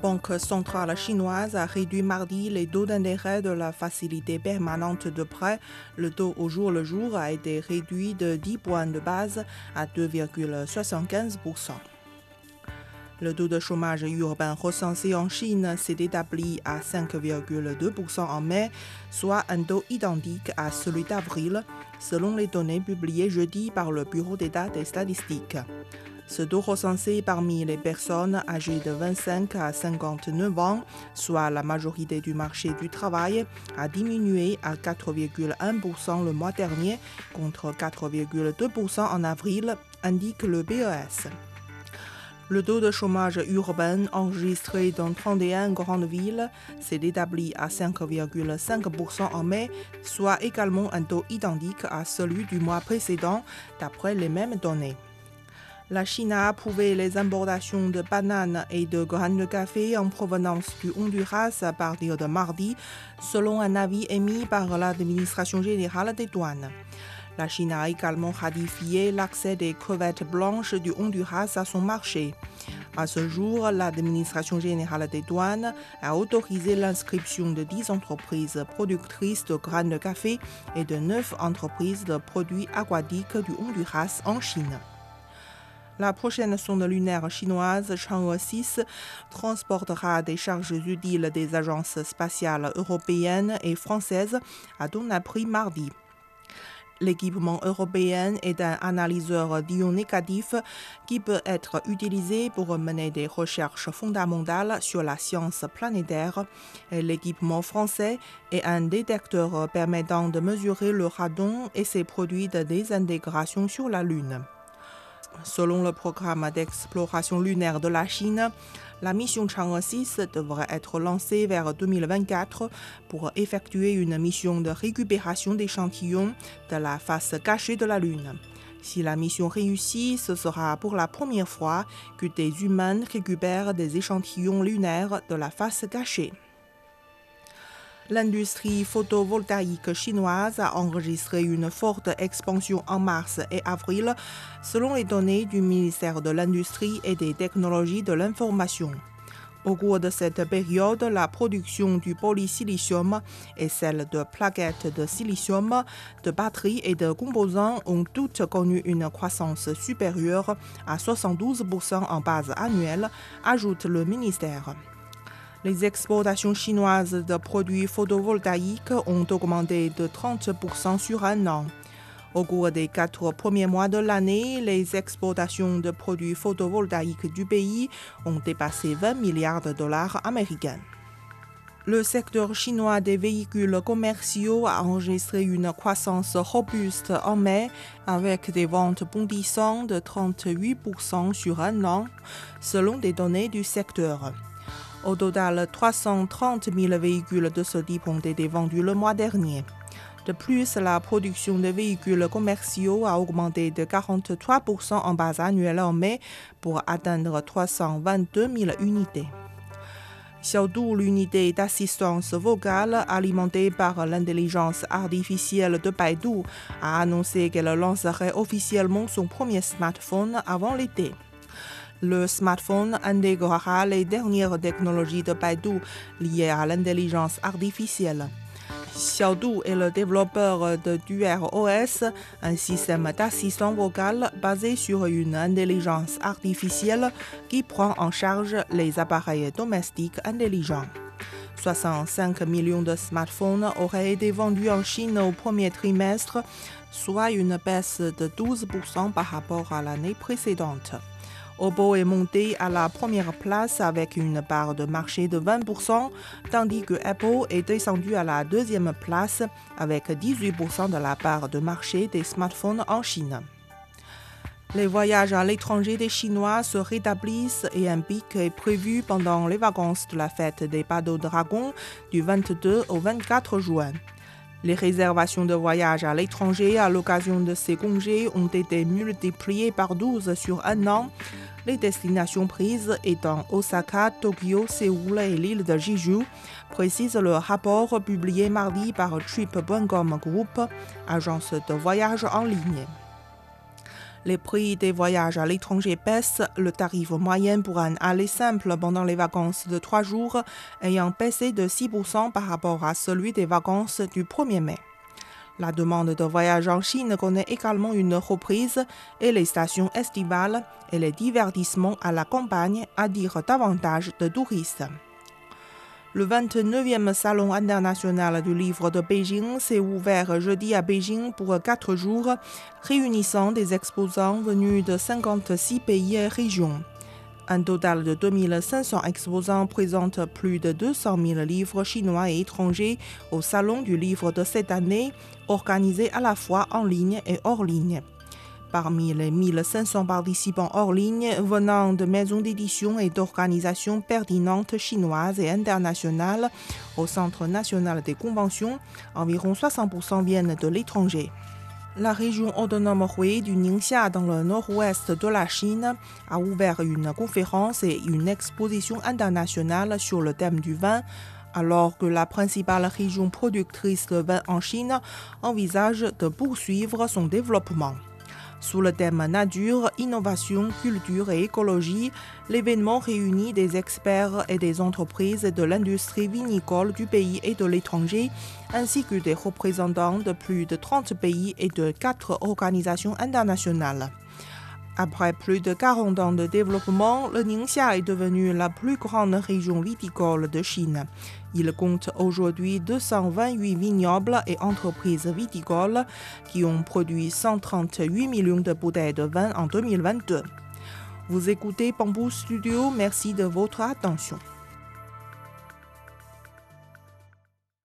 Banque centrale chinoise a réduit mardi les taux d'intérêt de la facilité permanente de prêt. Le taux au jour le jour a été réduit de 10 points de base à 2,75%. Le taux de chômage urbain recensé en Chine s'est établi à 5,2% en mai, soit un taux identique à celui d'avril, selon les données publiées jeudi par le Bureau d'État des statistiques. Ce taux recensé parmi les personnes âgées de 25 à 59 ans, soit la majorité du marché du travail, a diminué à 4,1% le mois dernier contre 4,2% en avril, indique le BES. Le taux de chômage urbain enregistré dans 31 grandes villes s'est établi à 5,5% en mai, soit également un taux identique à celui du mois précédent, d'après les mêmes données. La Chine a approuvé les importations de bananes et de graines de café en provenance du Honduras à partir de mardi, selon un avis émis par l'administration générale des douanes. La Chine a également ratifié l'accès des crevettes blanches du Honduras à son marché. À ce jour, l'administration générale des douanes a autorisé l'inscription de 10 entreprises productrices de graines de café et de 9 entreprises de produits aquatiques du Honduras en Chine. La prochaine sonde lunaire chinoise Chang'e 6 transportera des charges utiles des agences spatiales européennes et françaises, a donné appris mardi. L'équipement européen est un analyseur d'ions négatifs qui peut être utilisé pour mener des recherches fondamentales sur la science planétaire. L'équipement français est un détecteur permettant de mesurer le radon et ses produits de désintégration sur la Lune. Selon le programme d'exploration lunaire de la Chine, la mission Chang'e 6 devrait être lancée vers 2024 pour effectuer une mission de récupération d'échantillons de la face cachée de la Lune. Si la mission réussit, ce sera pour la première fois que des humains récupèrent des échantillons lunaires de la face cachée l'industrie photovoltaïque chinoise a enregistré une forte expansion en mars et avril, selon les données du ministère de l'Industrie et des technologies de l'information. Au cours de cette période, la production du polysilicium et celle de plaquettes de silicium, de batteries et de composants ont toutes connu une croissance supérieure à 72% en base annuelle, ajoute le ministère. Les exportations chinoises de produits photovoltaïques ont augmenté de 30% sur un an. Au cours des quatre premiers mois de l'année, les exportations de produits photovoltaïques du pays ont dépassé 20 milliards de dollars américains. Le secteur chinois des véhicules commerciaux a enregistré une croissance robuste en mai avec des ventes bondissantes de 38% sur un an, selon des données du secteur. Au total, 330 000 véhicules de ce type ont été vendus le mois dernier. De plus, la production de véhicules commerciaux a augmenté de 43% en base annuelle en mai pour atteindre 322 000 unités. Xiaodu, l'unité d'assistance vocale alimentée par l'intelligence artificielle de Baidu, a annoncé qu'elle lancerait officiellement son premier smartphone avant l'été. Le smartphone intégrera les dernières technologies de Baidu liées à l'intelligence artificielle. Xiaodu est le développeur de DuerOS, un système d'assistant vocal basé sur une intelligence artificielle qui prend en charge les appareils domestiques intelligents. 65 millions de smartphones auraient été vendus en Chine au premier trimestre, soit une baisse de 12% par rapport à l'année précédente. Oppo est monté à la première place avec une part de marché de 20%, tandis que Apple est descendu à la deuxième place avec 18% de la part de marché des smartphones en Chine. Les voyages à l'étranger des Chinois se rétablissent et un pic est prévu pendant les vacances de la fête des Pados Dragons du 22 au 24 juin. Les réservations de voyage à l'étranger à l'occasion de ces congés ont été multipliées par 12 sur un an, les destinations prises étant Osaka, Tokyo, Séoul et l'île de Jeju, précise le rapport publié mardi par Trip.com Group, agence de voyage en ligne. Les prix des voyages à l'étranger baissent, le tarif moyen pour un aller simple pendant les vacances de trois jours ayant baissé de 6% par rapport à celui des vacances du 1er mai. La demande de voyage en Chine connaît également une reprise et les stations estivales et les divertissements à la campagne attirent davantage de touristes. Le 29e Salon international du livre de Beijing s'est ouvert jeudi à Beijing pour quatre jours, réunissant des exposants venus de 56 pays et régions. Un total de 2500 exposants présentent plus de 200 000 livres chinois et étrangers au Salon du livre de cette année, organisé à la fois en ligne et hors ligne. Parmi les 1500 participants hors ligne venant de maisons d'édition et d'organisations pertinentes chinoises et internationales au Centre national des conventions, environ 60% viennent de l'étranger. La région autonome du Ningxia dans le nord-ouest de la Chine a ouvert une conférence et une exposition internationale sur le thème du vin alors que la principale région productrice de vin en Chine envisage de poursuivre son développement. Sous le thème Nature, innovation, culture et écologie, l'événement réunit des experts et des entreprises de l'industrie vinicole du pays et de l'étranger, ainsi que des représentants de plus de 30 pays et de 4 organisations internationales. Après plus de 40 ans de développement, le Ningxia est devenu la plus grande région viticole de Chine. Il compte aujourd'hui 228 vignobles et entreprises viticoles qui ont produit 138 millions de bouteilles de vin en 2022. Vous écoutez Bamboo Studio, merci de votre attention.